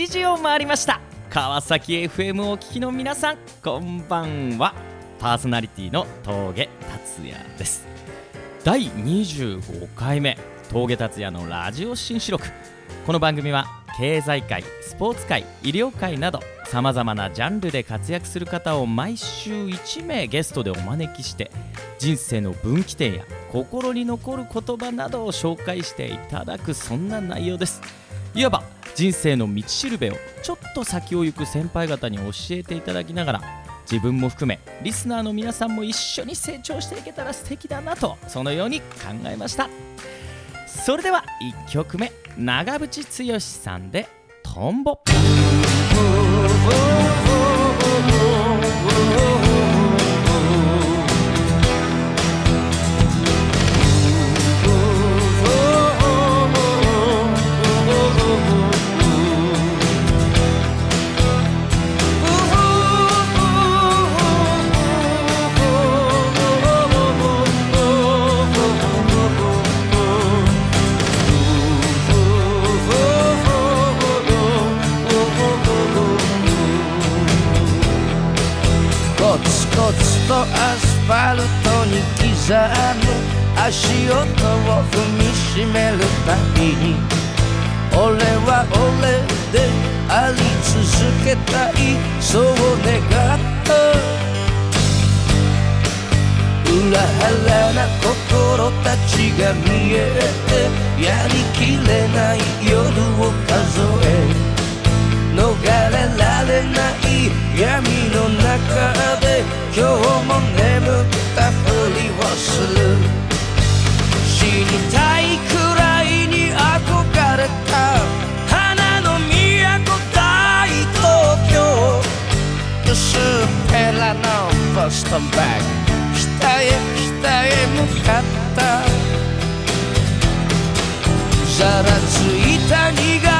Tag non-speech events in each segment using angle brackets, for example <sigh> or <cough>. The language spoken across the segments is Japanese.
は7時を回りました。川崎 FM をお聞きの皆さんこんばんは。パーソナリティの峠達也です。第25回目峠達也のラジオ新四録。この番組は経済界スポーツ界医療界などさまざまなジャンルで活躍する方を毎週1名ゲストでお招きして人生の分岐点や心に残る言葉などを紹介していただくそんな内容です。いわば人生の道しるべをちょっと先を行く先輩方に教えていただきながら自分も含めリスナーの皆さんも一緒に成長していけたら素敵だなとそのように考えました。それでは1曲目長渕剛さんで「トンボ」スファルトに刻む足音を踏みしめるたびに。俺は俺であり続けたい。そう願った。裏腹な心たちが見えてやりきれない夜を数え。逃れられない闇の中で今日も眠ったふりをする。死にたいくらいに憧れた花の都大東京。薄っぺらのボストンバッグ北へ北へ向かった。ざらついた苦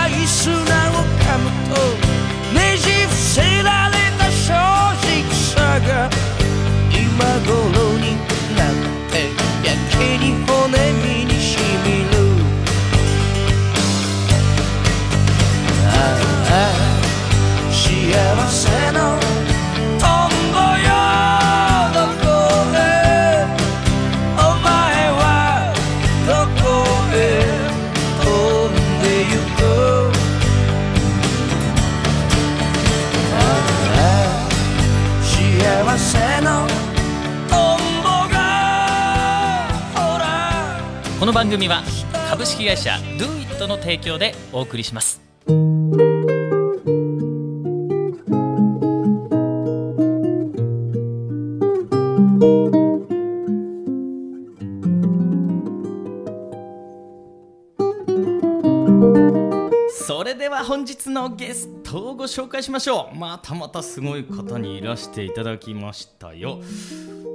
い砂を噛むとねじ伏せられた正直さが今頃になってやけに骨身に株式会社 DoIt の提供でお送りします。それでは本日のゲストをご紹介しましょう。またまたすごい方にいらしていただきましたよ。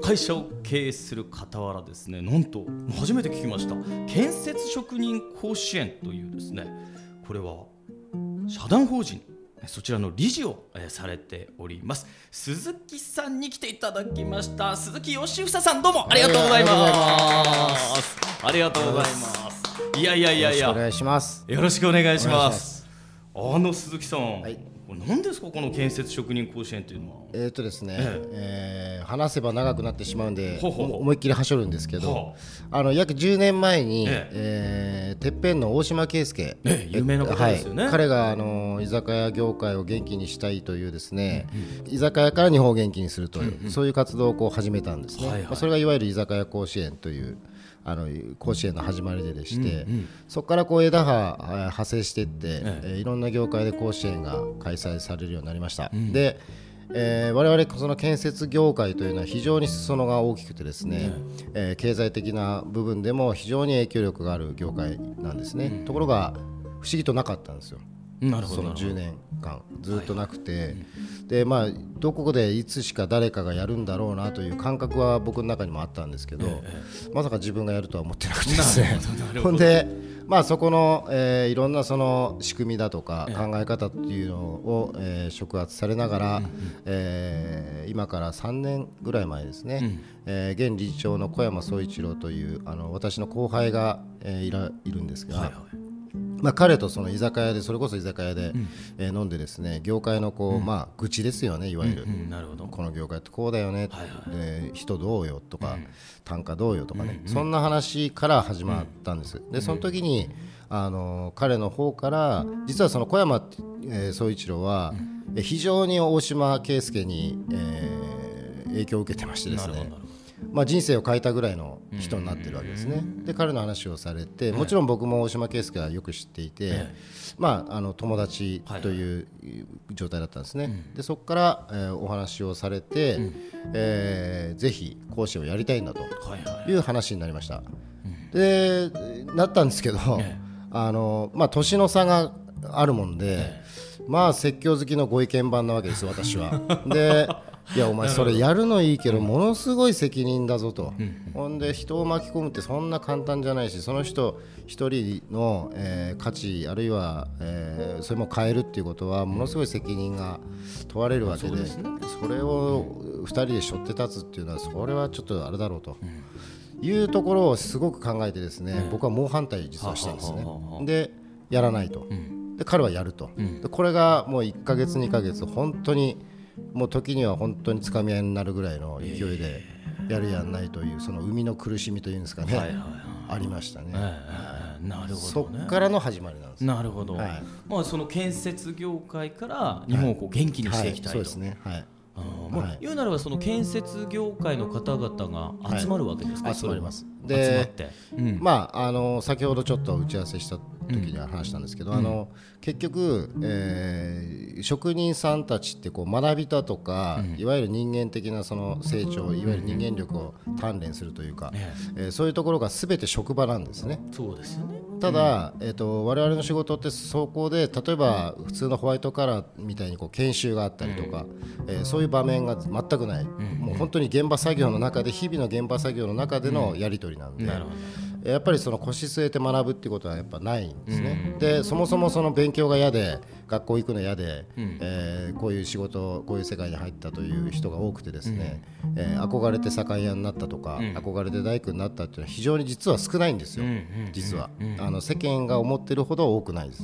会社を経営する傍らですねなんと初めて聞きました。建設職人甲子園というですねこれは社団法人そちらの理事を、えーされております。鈴木さんに来ていただきました。鈴木義房さんどうもありがとうございます。ありがとうございます。いやいやいやいや。よろしくお願いします。よろしくお願いします。あの鈴木さん、はいこれ何ですかこの建設職人甲子園というのは？えっ、とですね、ええ。ー話せば長くなってしまうんで、ほうほう。ほう思いっきりはしょるんですけはど、あの約10年前に、ええ。ーてっぺんの大島圭介、ね有名な方ですよね。はい、彼があの居酒屋業界を元気にしたいというですね、居酒屋から日本を元気にするという、そういう活動をこう始めたんですね。はいはい。まあそれがいわゆる居酒屋甲子園という。あの甲子園の始まりででして、そこからこう枝葉えー派生していって、えーいろんな業界で甲子園が開催されるようになりました。でえー我々その建設業界というのは非常に裾野が大きくてですね、えー経済的な部分でも非常に影響力がある業界なんですね、ところが不思議となかったんですよなるほどその10年間ずっとなくて、でまあどこでいつしか誰かがやるんだろうなという感覚は僕の中にもあったんですけど、まさか自分がやるとは思ってなくてですね。<laughs> ほんでまあそこの、えーいろんなその仕組みだとか考え方っていうのを、えー触発されながら、えー今から3年ぐらい前ですね、えー現理事長の小山総一郎というあの私の後輩が、えーいらいるんですが、まあ、彼とその居酒屋でそれこそ居酒屋で、えー飲んでですね業界のこう、まあ、愚痴ですよねいわゆる、うんなるほど。この業界ってこうだよね、で人どうよとか、単価どうよとかね、そんな話から始まったんです、でその時にあの彼の方から実はその小山ってえー総一郎は、え非常に大島圭介に、えー影響を受けてましてですねまあ、人生を変えたぐらいの人になってるわけですね。で彼の話をされてもちろん僕も大島圭介はよく知っていて、まあ、あの友達という状態だったんですね。でそこから、えーお話をされて、えーぜひ講師をやりたいんだとはいはい。いう話になりました。でなったんですけど、あのまあ、年の差があるもんで、まあ説教好きのご意見番なわけです私は。<laughs> でいやお前それやるのいいけどものすごい責任だぞと、ほんで人を巻き込むってそんな簡単じゃないしその人一人の、えー価値あるいは、えーそれも変えるっていうことはものすごい責任が問われるわけで,、それを2人で背負って立つっていうのはそれはちょっとあれだろうと。いうところをすごく考えてですね、僕は猛反対実はしたんですね。でやらないと、で彼はやると、でこれがもう1か月2か月本当にもう時には本当につかみ合いになるぐらいの勢いでやるやんないというその生みの苦しみというんですかね、はいはいはい。ありましたね、ええなるそほどね。っからの始まりなんです。なるほど、はい。まあその建設業界から日本をこう元気にしていきたいと、はい、そうですね、はい。あーまあはい。言うならばその建設業界の方々が集まるわけですか、はい。集まりますで集まって、うん。まあ、あの先ほどちょっと打ち合わせした時には話したんですけど、あの結局、えー職人さんたちってこう学びだとか、いわゆる人間的なその成長いわゆる人間力を鍛錬するというか、ええーそういうところが全て職場なんですね。そうですよね。ただ、えー、と我々の仕事ってそこで例えば普通のホワイトカラーみたいにこう研修があったりとか、えーそういう場面が全くない、もう本当に現場作業の中で日々の現場作業の中でのやり取りなんで、やっぱりその腰据えて学ぶっていうことはやっぱないんですね。でそもそもその勉強が嫌で学校行くの嫌で、えーこういう仕事こういう世界に入ったという人が多くてですね、えー憧れて酒屋になったとか、憧れて大工になったっていうのは非常に実は少ないんですよ、実は、あの世間が思ってるほど多くないです。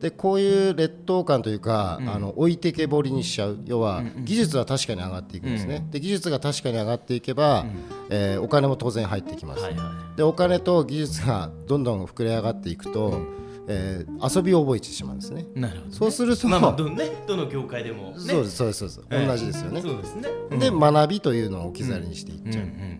でこういう劣等感というか、あの置いてけぼりにしちゃう。要は、技術は確かに上がっていくんですね、で技術が確かに上がっていけば、えーお金も当然入ってきます、はいはでお金と技術がどんどん膨れ上がっていくと、えー遊びを覚えてしまうんですね。いなるほど、ね、そうすると、まあまあど,、ね、どの業界でも、ね、そうですそうですそうです、ええ同じですよね。そうですね。で学びというのを置き去りにしていっちゃう、うん。うん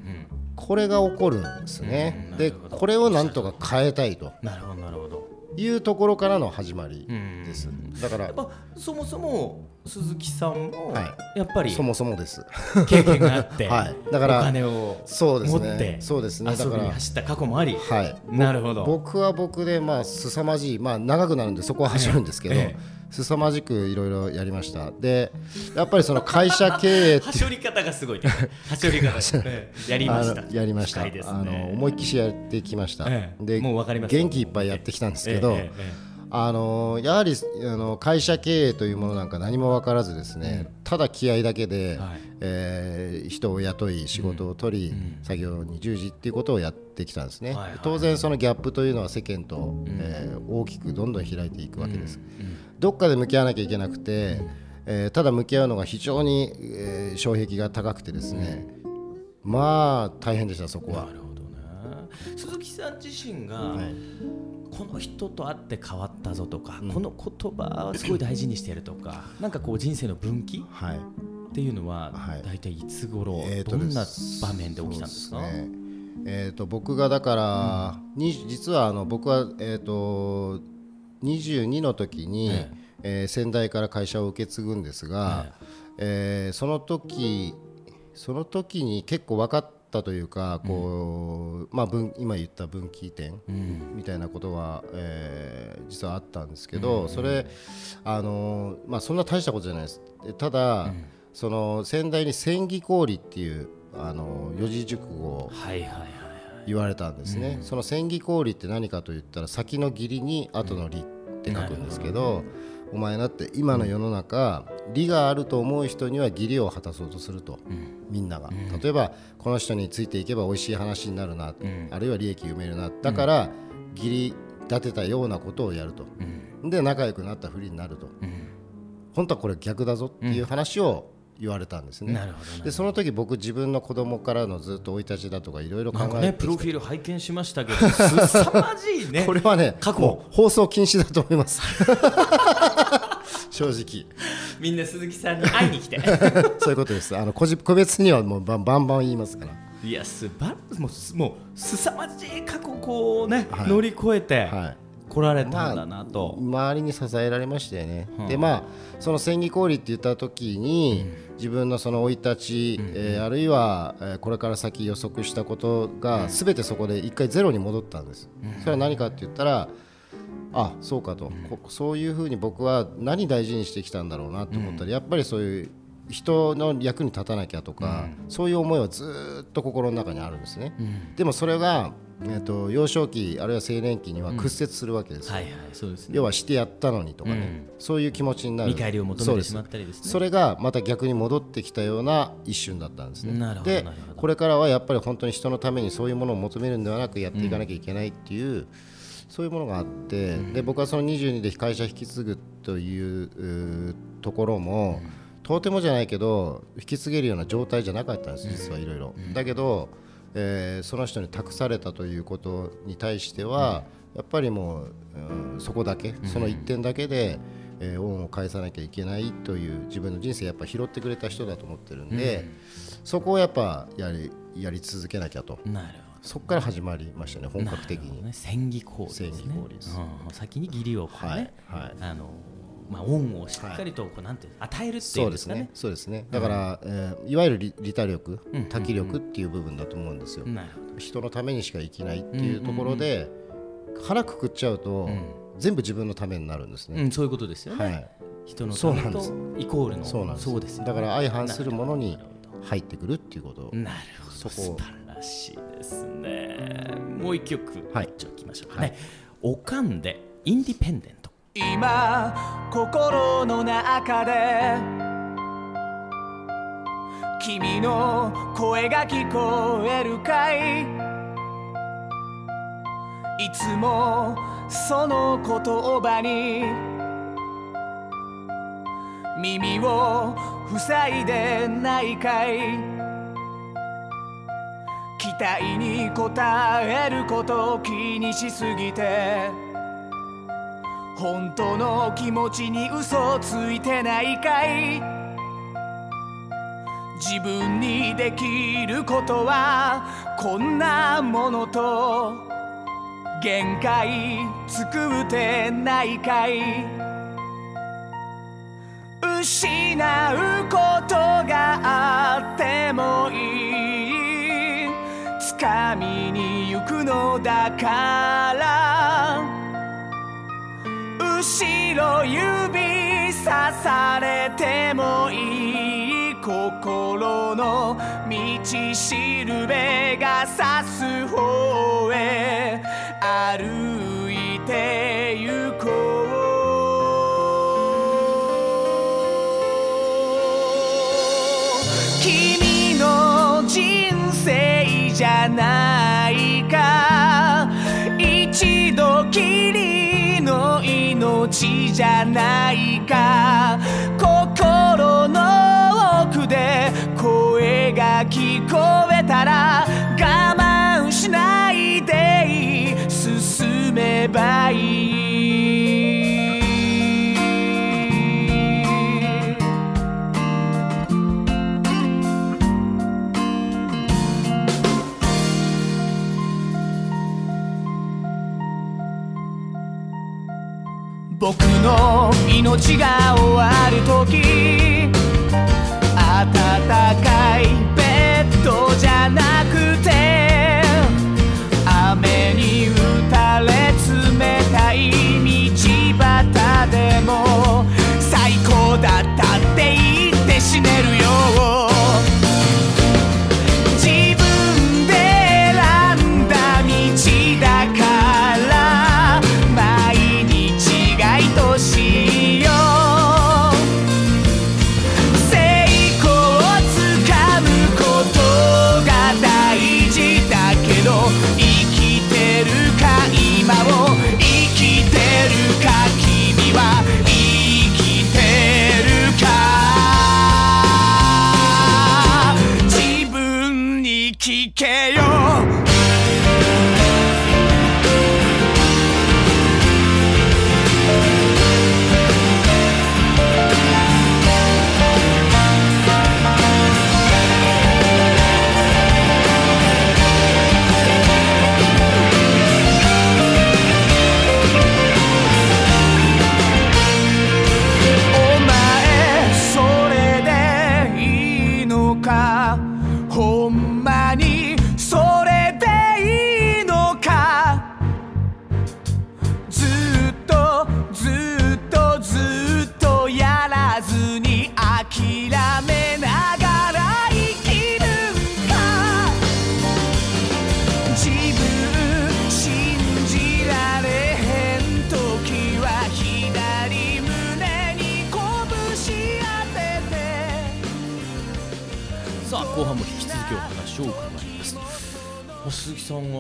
これが起こるんですね、でこれをなんとか変えたいと。なるほどなるほどいうところからの始まりうん。です、だからそもそも鈴木さんもはやっぱりそもそもです。経験があって、<laughs> はい。だからお金をそうです持ってね。そうですね。だ遊びにから走った過去もあり、はい。なるほど。僕は僕でまあ凄まじいまあ長くなるんでそこは走るんですけど、ええ凄まじくいろいろやりました。でやっぱりその会社経営はしょり方がすごいね。はしょり方、ええ。やりました。やりました、ね。あの思いっきしやってきました、ええ。でもうわかります。よ元気いっぱいやってきたんですけど、えあのやはりあの会社経営というものなんか何も分からずですね、ただ気合だけで、はい。えー人を雇い仕事を取り、作業に従事っていうことをやってきたんですね、はいはい当然そのギャップというのは世間と、えー大きくどんどん開いていくわけです、どっかで向き合わなきゃいけなくて、えーただ向き合うのが非常に、えー障壁が高くてですね、まあ大変でしたそこは。なるほどね鈴木さん自身が、はい。この人と会って変わったぞとか、この言葉をすごい大事にしてるとか <laughs> なんかこう人生の分岐はい。っていうのははい。大体いつ頃、えーとどんな場面で起きたんですか？えー、と僕がだから、に実はあの僕は、えー、と22の時に、ええ。ー先代から会社を受け継ぐんですが、えーその時その時に結構分かったというかこう、まあ、分今言った分岐点みたいなことは、えー実はあったんですけど、それあの、まあ、そんな大したことじゃないです。でただ、その先代に千里氷っていうあの四字熟語をはいはいはいはい言われたんですね、その千里氷って何かと言ったら先の義理に後の利って書くんですけど、お前だって今の世の中利があると思う人には義理を果たそうとすると、みんなが、例えばこの人についていけば美味しい話になるな、あるいは利益埋めるなだから義理立てたようなことをやると、うん。で仲良くなったふりになると。うん。本当はこれ逆だぞっていう話を言われたんですね、なるほどねでその時僕自分の子供からのずっと生い立ちだとかいろいろ考えてきてプロフィール拝見しましたけどすさまじいね。<laughs> これはね過去。放送禁止だと思います。<laughs> 正直。みんな鈴木さんに会いに来て。<laughs> そういうことです。あの個人個別にはもうバンバン言いますから。いやすばもうすもうすさまじい過去こうね、はい。乗り越えてはい。来られたんだなと、周りに支えられましたよね、はあ。でまあその千里氷って言った時に、自分のその生い立ち、えーあるいは、えーこれから先予測したことがすべてそこで一回ゼロに戻ったんです、それは何かって言ったらあそうかと、こそういうふうに僕は何大事にしてきたんだろうなと思ったら、やっぱりそういう人の役に立たなきゃとか、そういう思いはずーっと心の中にあるんですね、でもそれが、えー、と幼少期あるいは青年期には屈折するわけですよ、はいはいそうですね。要はしてやったのにとかね、そういう気持ちになる。見返りを求めてしまったりですね。それがまた逆に戻ってきたような一瞬だったんですね。でこれからはやっぱり本当に人のためにそういうものを求めるんではなくやっていかなきゃいけないっていう、そういうものがあって、で僕はその22で会社引き継ぐというところも、とてもじゃないけど引き継げるような状態じゃなかったんです実はいろいろ。だけど、えーその人に託されたということに対しては、やっぱりもう、うんそこだけその一点だけで、えー恩を返さなきゃいけないという自分の人生やっぱ拾ってくれた人だと思ってるんで、そこをやっぱやりやり続けなきゃと。なるそこから始まりましたねほど本格的に。ね。千里氷ですね。千里氷です。うん。先に義理をね、はいはい。あのまあ恩をしっかりとこうなんていう与えるっていそううんですかね。ね。そうですね。だから、えーいわゆる利利他力多気力っていう部分だと思うんですよ、人のためにしか生きないっていうところで、腹くくっちゃうと、全部自分のためになるんですね、うん、そういうことですよね、はい。人のためとイコールの。そうなんです。そうですだから相反するものに入ってくるっていうこと。なるほど。素晴らしいですね。もう一曲はい。じゃあいきましょうかね、おかんでインディペンデント今心の中で君の声が聞こえるかい？いつもその言葉に耳を塞いでないかい？期待に応えること気にしすぎて本当の気持ちに嘘ついてないかい？自分にできることはこんなものと限界作ってないかい？失うことがあってもいい。掴みに行くのだからろ指さされてもいい心の道しるべが指す方へ歩いて行こう。君の人生じゃない。ちじゃないかの命が終わる時暖かいベッドじゃない。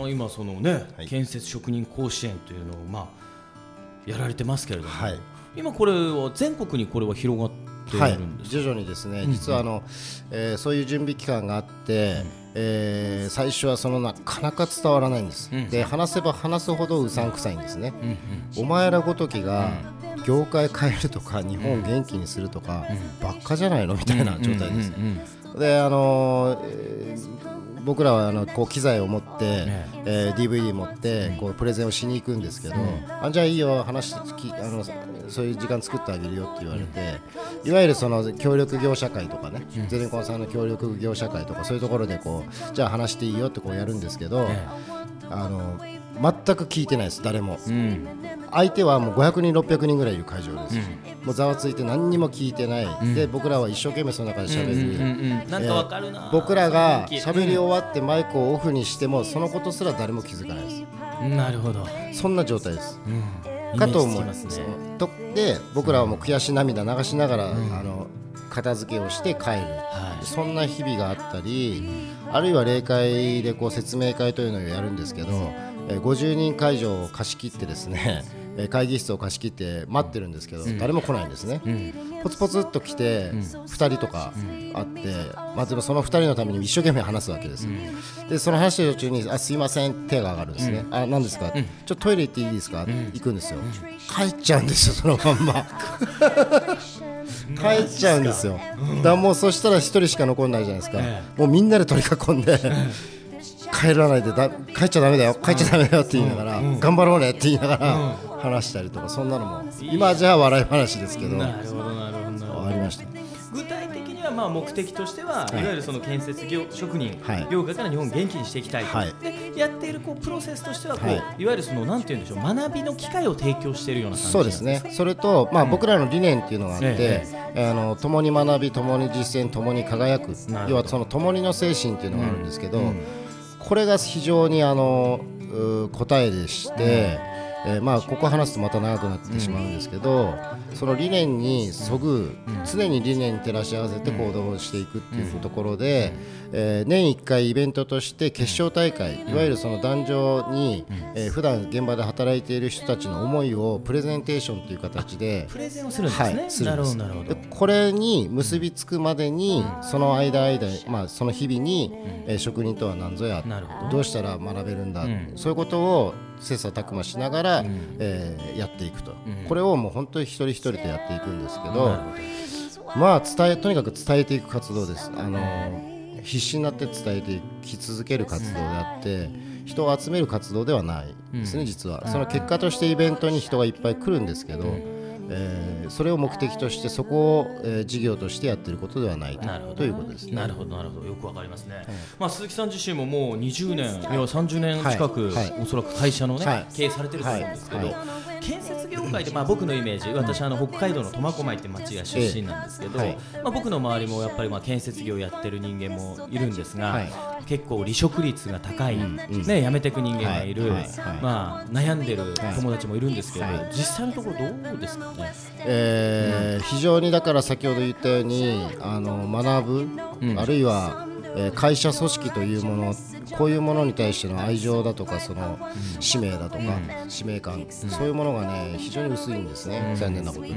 今そのね、はい。建設職人甲子園というのをまあやられてますけれども、はい。今これは全国にこれは広がっていはいるんですか、徐々にですね、実はあの、えーそういう準備期間があって、えー最初はそのなかなか伝わらないんです、うん。で話せば話すほどうさんくさいんですね、お前らごときが業界変えるとか日本を元気にするとか、ばっかじゃないのみたいな状態です、であの僕らはあのこう機材を持って、ねえ。ー DVD 持ってこうプレゼンをしに行くんですけど、あじゃあいいよ話きあのそういう時間作ってあげるよって言われて、いわゆるその協力業者会とかね、ゼネコンさんの協力業者会とかそういうところでこうじゃあ話していいよってこうやるんですけど、ねあの全く聞いてないです誰も。うん。相手はもう500人600人ぐらいいる会場です、もうざわついて何にも聞いてない、で僕らは一生懸命その中で喋る、うんうんうんなんかわかるな、僕らが喋り終わってマイクをオフにしてもそのことすら誰も気づかないです。うんなるほど、そんな状態です。うん、かと思います。ねとで僕らはもう悔し涙流しながら、あの片付けをして帰る、はい。そんな日々があったりあるいは例会でこう説明会というのをやるんですけど、えー50人会場を貸し切ってですね <laughs> えー会議室を貸し切って待ってるんですけど、誰も来ないんですね、ポツポツっと来て、2人とかあって、まあ、でもその2人のために一生懸命話すわけです、でその話してる途中に「あすいません」手が上がるんですね「あ何ですか？ちょっとトイレ行っていいですか？行くんですよ。帰っちゃうんですよそのまんま。帰っちゃうんですよ。だもうそしたら1人しか残んないじゃないですか。えもうみんなで取り囲んで帰らないでだ帰っちゃだめだよ帰っちゃだめだよって言いながら頑張ろうねって言いながら話したりとかそんなのも今じゃあ笑い話ですけどなるほどなるほど。りました。具体的にはまあ目的としては、い、わゆるその建設業職人、はい。業界から日本を元気にしていきたい、はい。でやっているこうプロセスとしてはこう、、はい。わゆるそのなんて言うんでしょう学びの機会を提供しているような感じそうですね、それと、まあ、僕らの理念っていうのがあって、えあの共に学び、共に実践、共に輝く。要はその共にの精神っていうのがあるんですけど、これが非常にあの答えでして、えーまあ、ここ話すとまた長くなってしまうんですけど、その理念にそぐ、常に理念に照らし合わせて行動していくっていうところで、えー年1回イベントとして決勝大会、いわゆるその壇上に、えー普段現場で働いている人たちの思いをプレゼンテーションという形でプレゼンをするんですね、はい、するなんるほですこれに結びつくまでに、その間間、まあ、その日々に、えー職人とは何ぞやど。どうしたら学べるんだ、ん。そういうことを切磋琢磨しながら、えーやっていくと、これをもう本当に一人一人でやっていくんですけど、まあ伝えとにかく伝えていく活動です。あのー必死になって伝えていき続ける活動であって、人を集める活動ではないですね、実は。その結果としてイベントに人がいっぱい来るんですけど、えーそれを目的としてそこを、えー事業としてやっていることではないなるほど。ということですね。なるほどなるほど。よくわかりますね、まあ、鈴木さん自身ももう20年いや30年近く、はい。はい。おそらく会社のね、はい。経営されてると思うんですけど、はい建設業界で、まあ、僕のイメージ私あの北海道の苫小牧って町が出身なんですけど、ええはい。まあ、僕の周りもやっぱりまあ建設業やってる人間もいるんですが、はい。結構離職率が高い、うんね、辞めていく人間がいる、まあ、悩んでる友達もいるんですけど、はい。実際のところどうですかね？えー非常にだから先ほど言ったようにあの学ぶ、うん。あるいは、えー会社組織というものこういうものに対しての愛情だとかその使命だとか、使命感、そういうものがね非常に薄いんですね、残念なことに。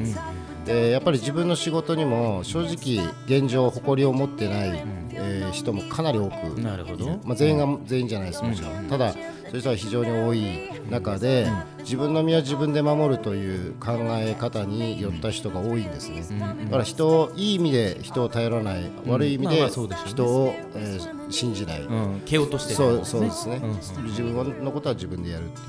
でやっぱり自分の仕事にも正直現状誇りを持ってない、えー人もかなり多くなるほど。まあ、全員が全員じゃないですもちろん、ただそういう人は非常に多い中で、自分の身は自分で守るという考え方に寄った人が多いんですね、だから人をいい意味で人を頼らない、悪い意味で人を、えー信じない、うん、蹴落としてるそうんそうですね、うん。自分のことは自分でやるっていう。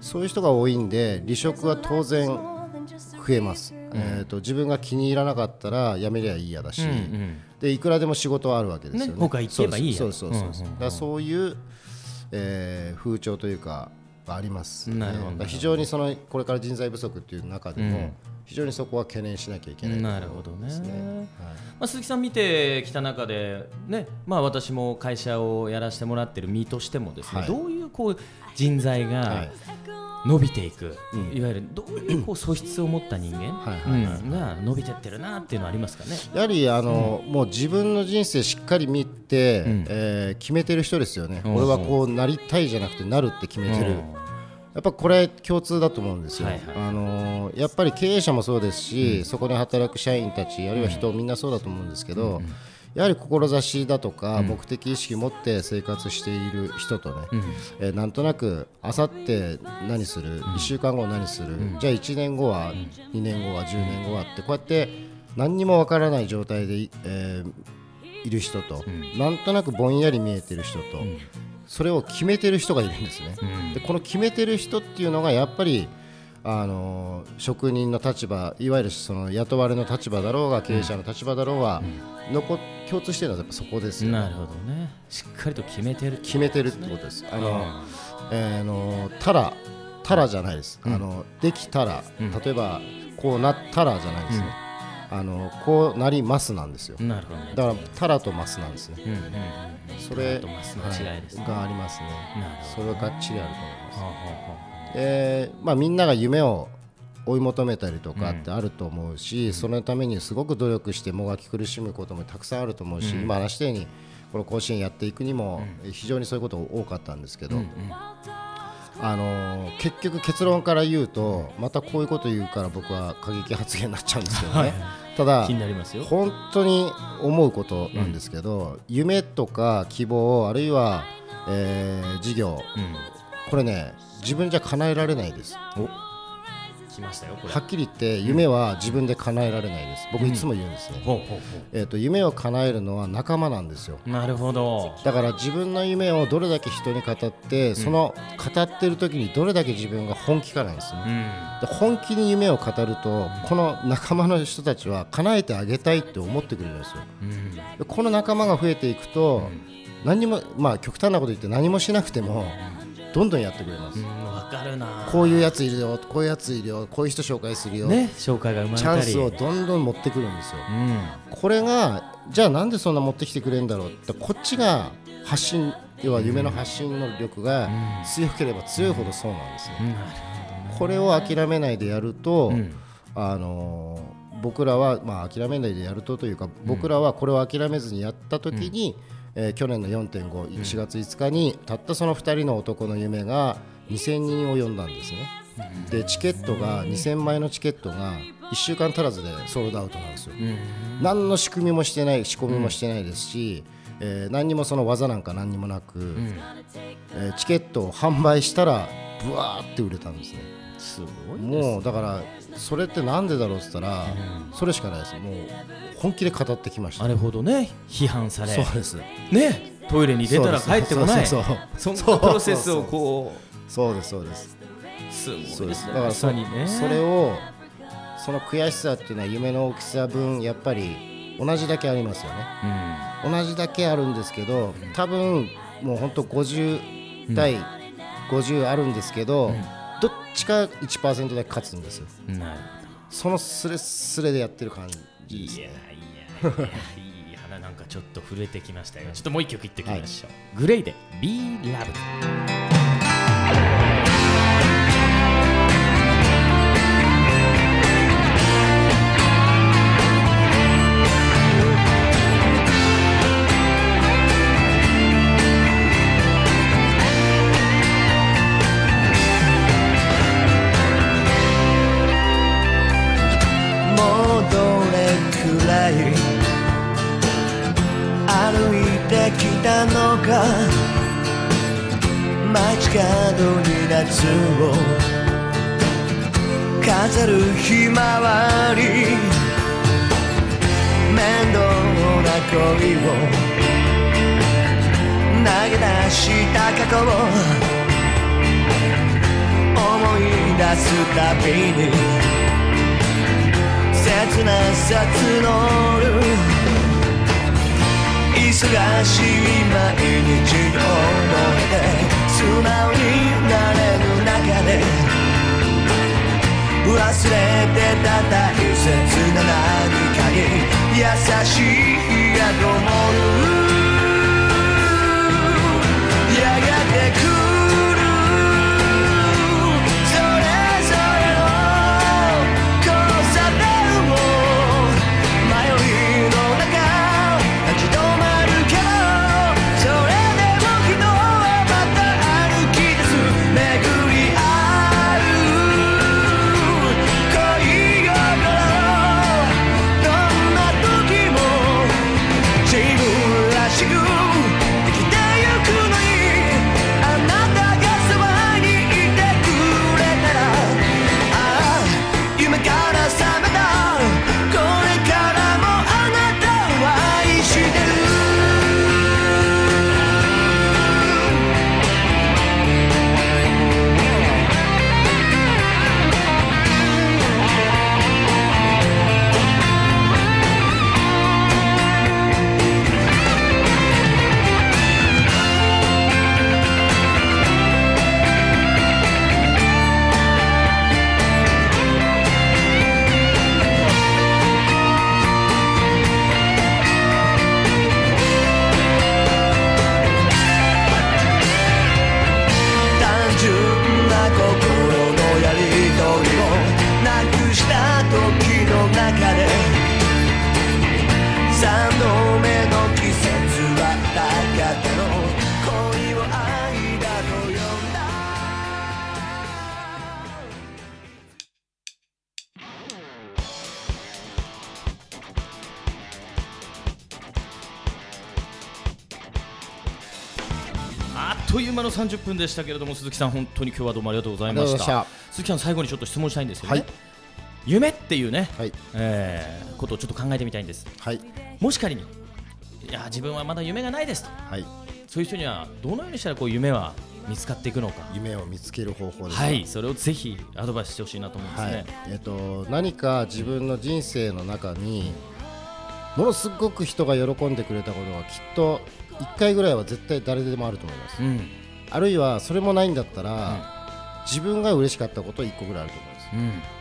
そういう人が多いんで離職は当然増えます、えー、と自分が気に入らなかったら辞めりゃいいやだし、うんうん。でいくらでも仕事はあるわけですよね。ね他行けばいいや。そうそうそうそう、うんうんうん。だそういう、えー風潮というかがありますよね、なるほど非常にそのこれから人材不足っていう中でも、うん。非常にそこは懸念しなきゃいけない。なるほどね。ですね。まあ、鈴木さん見てきた中で、ねまあ、私も会社をやらせてもらってる身としてもですね、はい。どういうこう人材が、はい伸びていく、うん。いわゆるどういうこう素質を持った人間、が伸びてってるなっていうのはありますかね。やはりあの、もう自分の人生しっかり見て、うん。えー決めてる人ですよね、うん。俺はこうなりたいじゃなくてなるって決めてる、うん。やっぱこれ共通だと思うんですよ、はいはい。あのーやっぱり経営者もそうですし、そこに働く社員たちあるいは人、みんなそうだと思うんですけど、やはり志だとか、目的意識持って生活している人とね、えーなんとなくあさって何する、1週間後何する、じゃあ1年後は、2年後は10年後はってこうやって何にもわからない状態でい,、えーいる人と、なんとなくぼんやり見えてる人と、それを決めてる人がいるんですね。でこの決めてる人っていうのがやっぱりあの職人の立場いわゆるその雇われの立場だろうが経営者の立場だろうが、残共通しているのはやっぱそこですよねなるほどねしっかりと決めてる決めてるってことです。あの、えーあのたらたらじゃないです。あのできたら、例えばこうなったらじゃないですね。あのこうなりますなんですよ。なるほどねだからたらとますなんですね。うんうんうんそれとマスの違いですねはがありますね。なるほそれがっちりあると思います。どはあはあはでまあ、みんなが夢を追い求めたりとかってあると思うし、そのためにすごく努力してもがき苦しむこともたくさんあると思うし、今話したようにこの甲子園やっていくにも非常にそういうこと多かったんですけど、あのー結局結論から言うとまたこういうこと言うから僕は過激発言になっちゃうんですけどね、ただ気になりますよ。本当に思うことなんですけど、夢とか希望あるいは、えー事業うん。これね自分じゃ叶えられないです。お来ましたよこれ。はっきり言って夢は自分で叶えられないです。僕いつも言うんですね、ほうほうほえー、と夢を叶えるのは仲間なんですよ。うなるほど。だから自分の夢をどれだけ人に語ってその語ってる時にどれだけ自分が本気かなんですね。うん。で本気に夢を語るとこの仲間の人たちは叶えてあげたいって思ってくれるんですよ。うん。でこの仲間が増えていくと何にもまあ極端なこと言って何もしなくてもどんどんやってくれます。うんわかるな。こういうやついるよ。こういうやついるよ。こういう人紹介するよ、ね紹介がチャンスをどんどん持ってくるんですよ。うん。これがじゃあなんでそんな持ってきてくれるんだろうってこっちが発信要は夢の発信能力が強ければ強いほどそうなんですね、なるこれを諦めないでやると、ん。あのー僕らは、まあ、諦めないでやるとというか、僕らはこれを諦めずにやった時に、えー去年の4.51月5日にたったその2人の男の夢が2000人を呼んだんですね。でチケットが2000枚のチケットが1週間足らずでソールドアウトなんですよ。何の仕組みもしてない仕込みもしてないですし、えー何にもその技なんか何にもなく、えーチケットを販売したらぶわーって売れたんですね。すごいもうだからそれってなんでだろうって言ったら、それしかないです。もう本気で語ってきました。あれほどね批判され。そうです。ねトイレに出たら帰ってこない。そうそうそうそんなプロセスをこそうです。そうです。うすごいですね。だからそね。それをその悔しさっていうのは夢の大きさ分やっぱり同じだけありますよね。同じだけあるんですけど多分もう本当50対50あるんですけど、どっちか1%だけ勝つんですよ。うんなるそのスレスレでやってる感じですいやいやいやいい花なんかちょっと震えてきましたよ。ちょっともう一曲いってきましょう、グレイで Be Loved くらい。歩いてきたのか。街角に夏を。飾るひまわり。面倒な恋を。投げ出した過去を。思い出すたびに。切な札の忙しい毎日を思えて素直になれる中で忘れてた大切な何かに優しいがと思うやがて来る間の30分でしたけれども鈴木さん本当に今日はどうもありがとうございました。鈴木さん最後にちょっと質問したいんですよね、はい。夢っていうね、はい。えーことをちょっと考えてみたいんです。はい。もし仮にいや自分はまだ夢がないですと。はい。そういう人にはどのようにしたらこう夢は見つかっていくのか。夢を見つける方法ですね。はい。それをぜひアドバイスしてほしいなと思うんですね、はい。えっと何か自分の人生の中にものすごく人が喜んでくれたことがきっと1回ぐらいは絶対誰でもあると思います。うんあるいはそれもないんだったら、自分が嬉しかったこと1個ぐらいあると思いますう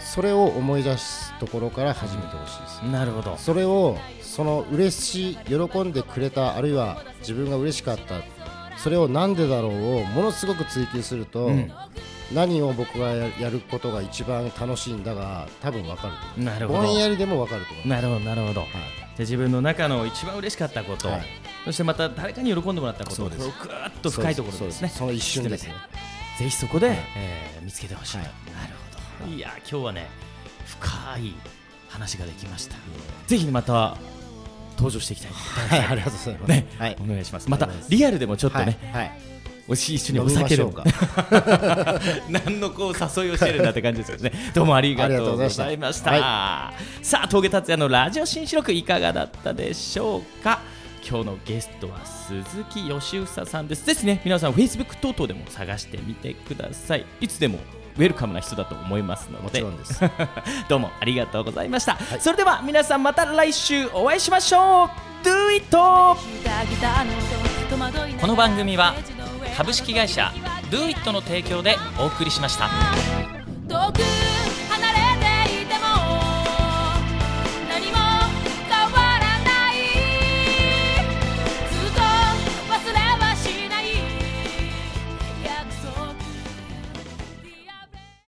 それを思い出すところから始めてほしいです、ん。なるほど。それをその嬉しい喜んでくれたあるいは自分が嬉しかったそれをなんでだろうをものすごく追求すると、うん。何を僕がややることが一番楽しいんだが多分分かると思う。なるほど。ぼんやりでも分かると思う。なるほどなるほど、はい。じゃあ自分の中の一番嬉しかったこと、はいそしてまた誰かに喜んでもらったことをぐーっと深いところでですね。その一瞬ですねぜひそこで、はい。えー見つけてほしい、はい。なるほど。い。や今日はね深い話ができました、ぜひまた登場していきたい。はい。ありがとうございます、ね、はい。お願いします。またリアルでもちょっとね、はい、はい。おし一緒にお酒で。もしょうか。<laughs> 何のこう誘いをしてるんだって感じですけどね。<laughs> どうもありがとうございました。ありがさあ峠達也のラジオ新四録いかがだったでしょうか？今日のゲストは鈴木義房さんです。ですね。皆さん Facebook 等々でも探してみてください。いつでもウェルカムな人だと思いますので。もちろんです。<laughs> どうもありがとうございました、それでは皆さんまた来週お会いしましょう。Do it! この番組は株式会社 Do It の提供でお送りしました